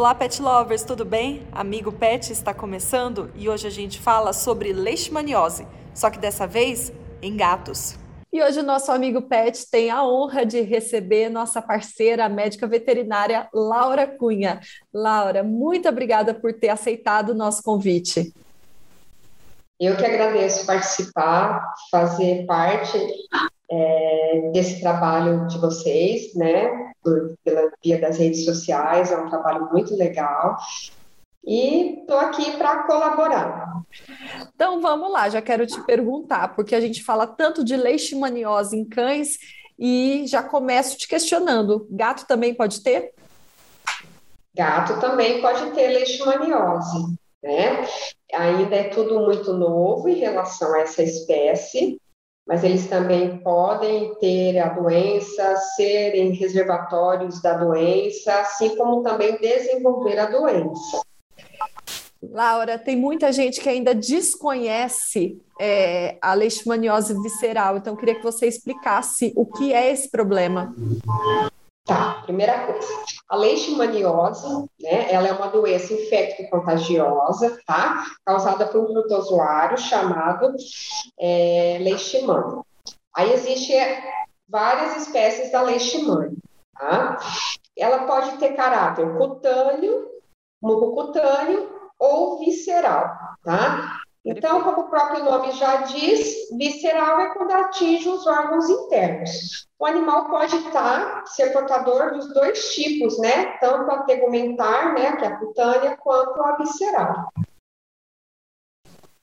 Olá, pet lovers, tudo bem? Amigo Pet está começando e hoje a gente fala sobre leishmaniose, só que dessa vez em gatos. E hoje o nosso amigo Pet tem a honra de receber nossa parceira, a médica veterinária Laura Cunha. Laura, muito obrigada por ter aceitado o nosso convite. Eu que agradeço participar, fazer parte é, desse trabalho de vocês, né, por, pela via das redes sociais, é um trabalho muito legal. E estou aqui para colaborar. Então vamos lá, já quero te perguntar, porque a gente fala tanto de leishmaniose em cães e já começo te questionando: gato também pode ter? Gato também pode ter leishmaniose, né? Ainda é tudo muito novo em relação a essa espécie, mas eles também podem ter a doença, serem reservatórios da doença, assim como também desenvolver a doença. Laura, tem muita gente que ainda desconhece é, a leishmaniose visceral, então queria que você explicasse o que é esse problema. Tá, primeira coisa, a leishmaniose, né, ela é uma doença infecto-contagiosa, tá, causada por um protozoário chamado é, leishmania. Aí existe várias espécies da leishmania, tá? Ela pode ter caráter cutâneo, mucocutâneo ou visceral, tá? Então, como o próprio nome já diz, visceral é quando atinge os órgãos internos. O animal pode estar, ser portador dos dois tipos, né? Tanto a tegumentar, né, que é a cutânea, quanto a visceral.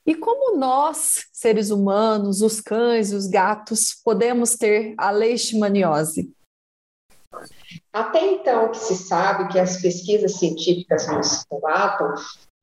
E como nós, seres humanos, os cães e os gatos, podemos ter a leishmaniose? Até então, o que se sabe que as pesquisas científicas nos relatam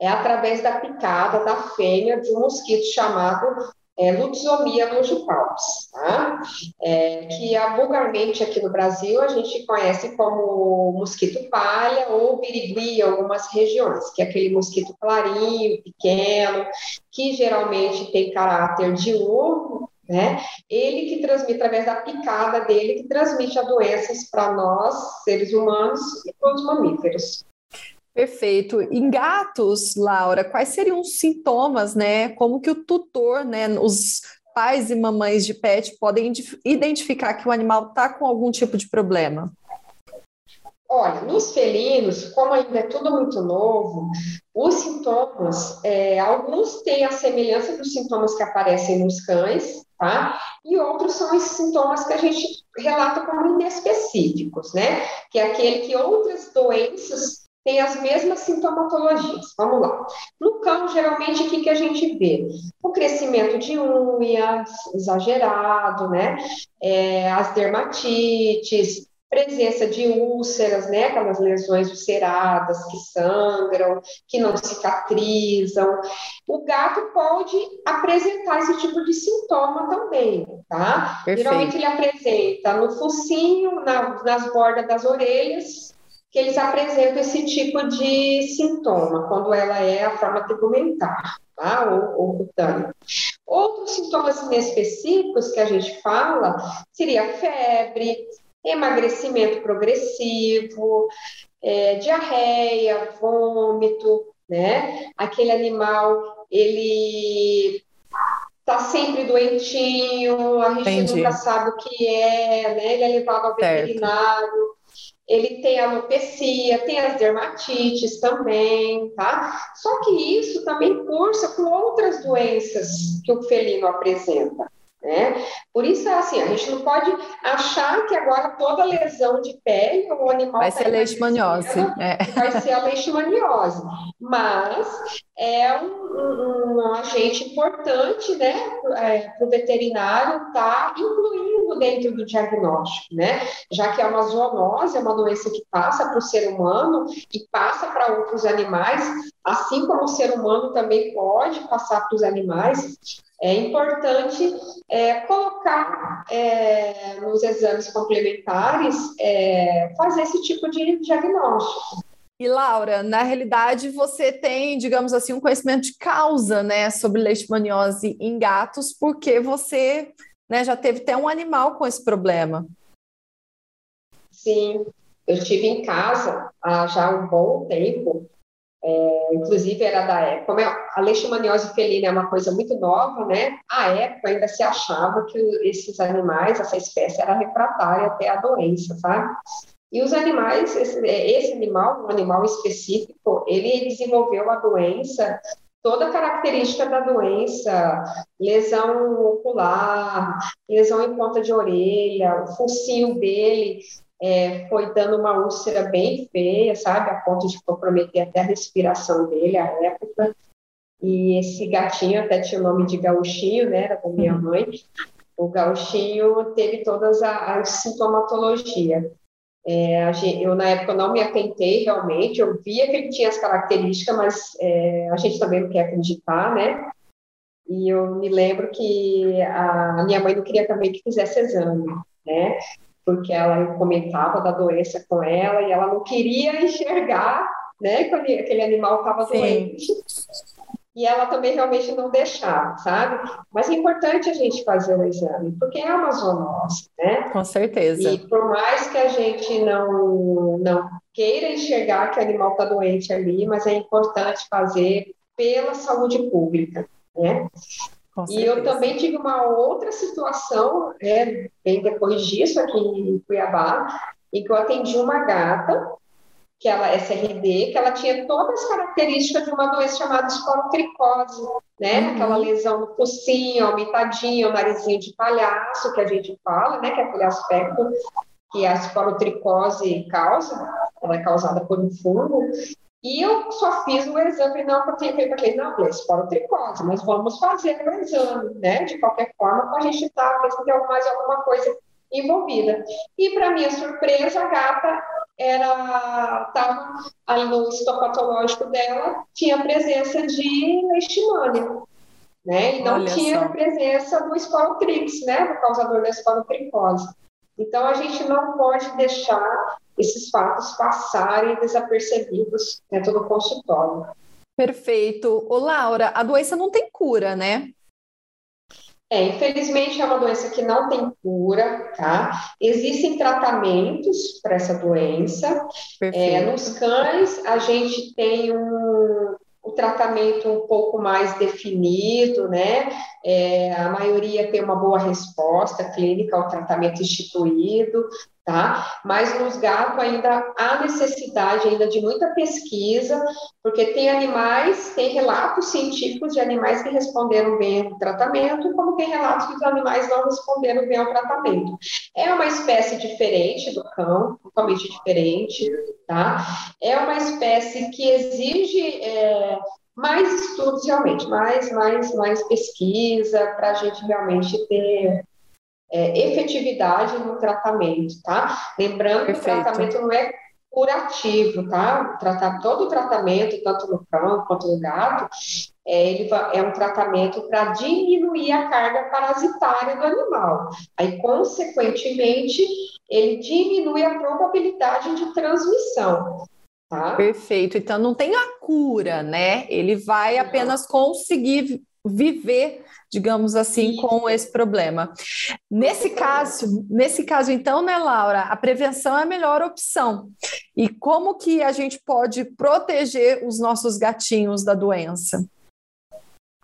é através da picada da fêmea de um mosquito chamado é, Lutzomia longipalpis, tá? É, que é, vulgarmente aqui no Brasil a gente conhece como mosquito palha ou birigui em algumas regiões, que é aquele mosquito clarinho, pequeno, que geralmente tem caráter diurno, né? Ele que transmite através da picada dele que transmite a doenças para nós, seres humanos e para os mamíferos. Perfeito. Em gatos, Laura, quais seriam os sintomas, né? Como que o tutor, né, os pais e mamães de pet podem identificar que o animal está com algum tipo de problema? Olha, nos felinos, como ainda é tudo muito novo, os sintomas, é, alguns têm a semelhança dos sintomas que aparecem nos cães, tá? E outros são esses sintomas que a gente relata como inespecíficos, né? Que é aquele que outras doenças tem as mesmas sintomatologias. Vamos lá. No cão, geralmente, o que, que a gente vê? O crescimento de unhas exagerado, né? É, as dermatites, presença de úlceras, né? Aquelas lesões ulceradas que sangram, que não cicatrizam. O gato pode apresentar esse tipo de sintoma também, tá? Perfeito. Geralmente ele apresenta no focinho, na, nas bordas das orelhas, que eles apresentam esse tipo de sintoma, quando ela é a forma tegumentar, tá? ou, ou cutânea. Outros sintomas inespecíficos que a gente fala seria febre, emagrecimento progressivo, é, diarreia, vômito, né? Aquele animal, ele tá sempre doentinho, a gente Entendi. nunca sabe o que é, né? Ele é levado ao certo. veterinário ele tem alopecia, tem as dermatites também, tá? Só que isso também cursa com outras doenças que o felino apresenta. Né? Por isso é assim, a gente não pode achar que agora toda lesão de pele o animal vai ser a leishmaniose, é. vai ser a leishmaniose, mas é um, um, um agente importante, né, é, para o veterinário estar tá incluindo dentro do diagnóstico, né, já que é uma zoonose, é uma doença que passa para o ser humano e passa para outros animais, assim como o ser humano também pode passar para os animais, é importante é, colocar é, nos exames complementares, é, fazer esse tipo de diagnóstico. E Laura, na realidade você tem, digamos assim, um conhecimento de causa, né, sobre leishmaniose em gatos, porque você, né, já teve até um animal com esse problema. Sim, eu tive em casa há já um bom tempo é, inclusive era da época, como é, a leishmaniose felina é uma coisa muito nova, né? À época ainda se achava que esses animais, essa espécie era refratária até a doença, sabe? E os animais, esse, esse animal, um animal específico, ele desenvolveu a doença toda a característica da doença, lesão ocular, lesão em ponta de orelha, o focinho dele é, foi dando uma úlcera bem feia, sabe, a ponto de comprometer até a respiração dele à época. E esse gatinho até tinha o nome de Gauchinho, né, era da minha uhum. mãe. O Gauchinho teve todas a, a sintomatologia. É, eu, na época, não me atentei realmente, eu via que ele tinha as características, mas é, a gente também não quer acreditar, né? E eu me lembro que a minha mãe não queria também que fizesse exame, né? Porque ela comentava da doença com ela e ela não queria enxergar, né, que aquele animal estava doente. E ela também realmente não deixava, sabe? Mas é importante a gente fazer o exame, porque é uma zoonose, né? Com certeza. E por mais que a gente não, não queira enxergar que o animal está doente ali, mas é importante fazer pela saúde pública, né? E eu também tive uma outra situação, né, bem depois disso, aqui em Cuiabá, em que eu atendi uma gata, que ela é SRD, que ela tinha todas as características de uma doença chamada esporotricose, né? Uhum. Aquela lesão no focinho, aumentadinha, o narizinho de palhaço, que a gente fala, né? Que é aquele aspecto que a esporotricose causa, ela é causada por um fungo, e eu só fiz o exame, não, porque eu falei, não, falei, esporotricose, mas vamos fazer o exame, né? De qualquer forma, para a gente estar tá, se tem mais alguma coisa envolvida. E, para minha surpresa, a gata era estava ali no histopatológico dela, tinha presença de leishmania, né? E não Olha tinha só. presença do esporotrix, né? Do causador da esporotricose. Então, a gente não pode deixar esses fatos passarem desapercebidos dentro do consultório. Perfeito. Ô, Laura, a doença não tem cura, né? É, infelizmente é uma doença que não tem cura, tá? Existem tratamentos para essa doença. É, nos cães, a gente tem um, o tratamento um pouco mais definido, né? É, a maioria tem uma boa resposta clínica ao tratamento instituído, tá? Mas nos gatos ainda há necessidade ainda de muita pesquisa, porque tem animais, tem relatos científicos de animais que responderam bem ao tratamento, como tem relatos que os animais não responderam bem ao tratamento. É uma espécie diferente do cão, totalmente diferente, tá? É uma espécie que exige é, mais estudos realmente, mais, mais, mais pesquisa para a gente realmente ter é, efetividade no tratamento, tá? Lembrando Perfeito. que o tratamento não é curativo, tá? Tratar todo o tratamento, tanto no cão quanto no gato, é, ele é um tratamento para diminuir a carga parasitária do animal. Aí, consequentemente, ele diminui a probabilidade de transmissão. Tá? Perfeito. Então não tem a cura, né? Ele vai apenas conseguir viver, digamos assim, com esse problema. Nesse caso, nesse caso então, né, Laura, a prevenção é a melhor opção. E como que a gente pode proteger os nossos gatinhos da doença?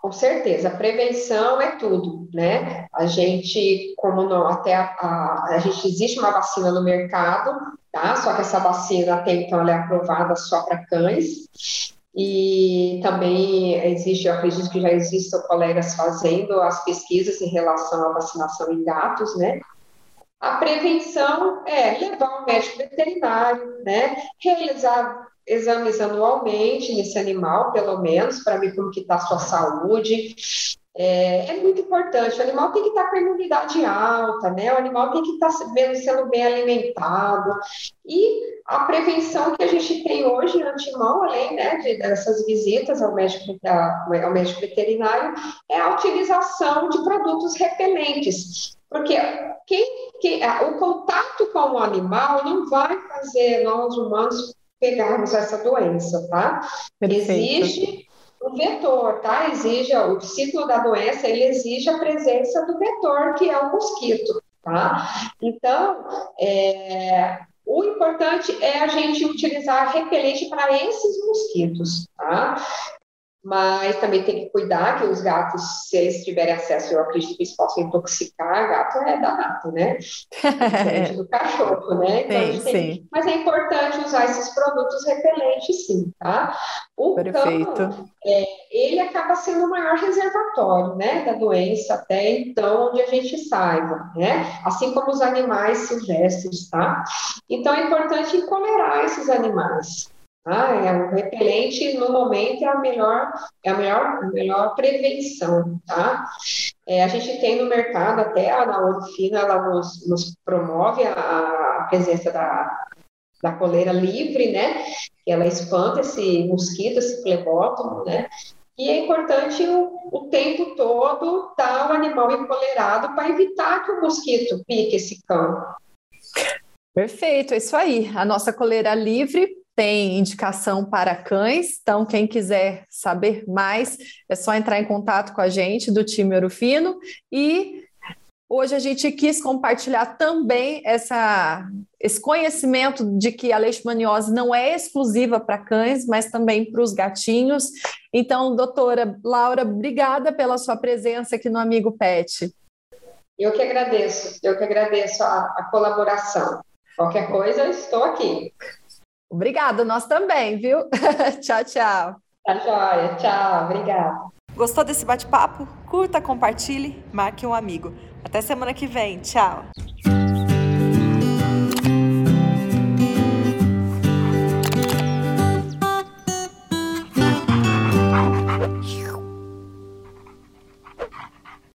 Com certeza, a prevenção é tudo, né? A gente, como não, até a, a, a, gente existe uma vacina no mercado, tá? Só que essa vacina até então ela é aprovada só para cães. E também existe, eu acredito que já existem colegas fazendo as pesquisas em relação à vacinação em gatos, né? A prevenção é levar o médico veterinário, né? Realizar exames anualmente nesse animal, pelo menos, para ver como está a sua saúde. É, é, muito importante. O animal tem que estar tá com a imunidade alta, né? O animal tem que estar tá sendo bem alimentado. E a prevenção que a gente tem hoje antemão, além né, de, dessas visitas ao médico, ao médico veterinário, é a utilização de produtos repelentes. Porque quem, quem, o contato com o animal não vai fazer nós humanos pegarmos essa doença, tá? Perfeito. Existe o vetor, tá? Exige o ciclo da doença, ele exige a presença do vetor, que é o mosquito, tá? Então, é, o importante é a gente utilizar repelente para esses mosquitos, tá? Mas também tem que cuidar que os gatos, se eles tiverem acesso, eu acredito que eles possam intoxicar, gato é da gato, né? Diferente do cachorro, né? Então, sim, tem... sim. Mas é importante usar esses produtos repelentes, sim, tá? O Perfeito. cão, é, ele acaba sendo o maior reservatório, né, da doença até então, onde a gente saiba, né? Assim como os animais silvestres, tá? Então, é importante encolerar esses animais. Ah, é o repelente no momento é a melhor, é a melhor, a melhor prevenção, tá? É, a gente tem no mercado até a Naomi Fino, ela nos, nos promove a, a, presença da, da coleira livre, né? Ela espanta esse mosquito, esse flebótomo, né? E é importante o, o tempo todo estar o animal encolerado para evitar que o mosquito pique esse cão. Perfeito, é isso aí. A nossa coleira livre tem indicação para cães, então quem quiser saber mais é só entrar em contato com a gente do time Orofino e hoje a gente quis compartilhar também essa, esse conhecimento de que a leishmaniose não é exclusiva para cães, mas também para os gatinhos. Então, doutora Laura, obrigada pela sua presença aqui no Amigo Pet. Eu que agradeço, eu que agradeço a, a colaboração. Qualquer coisa, estou aqui. Obrigada, nós também, viu? tchau, tchau. Tá joia, tchau, obrigada. Gostou desse bate-papo? Curta, compartilhe, marque um amigo. Até semana que vem, tchau.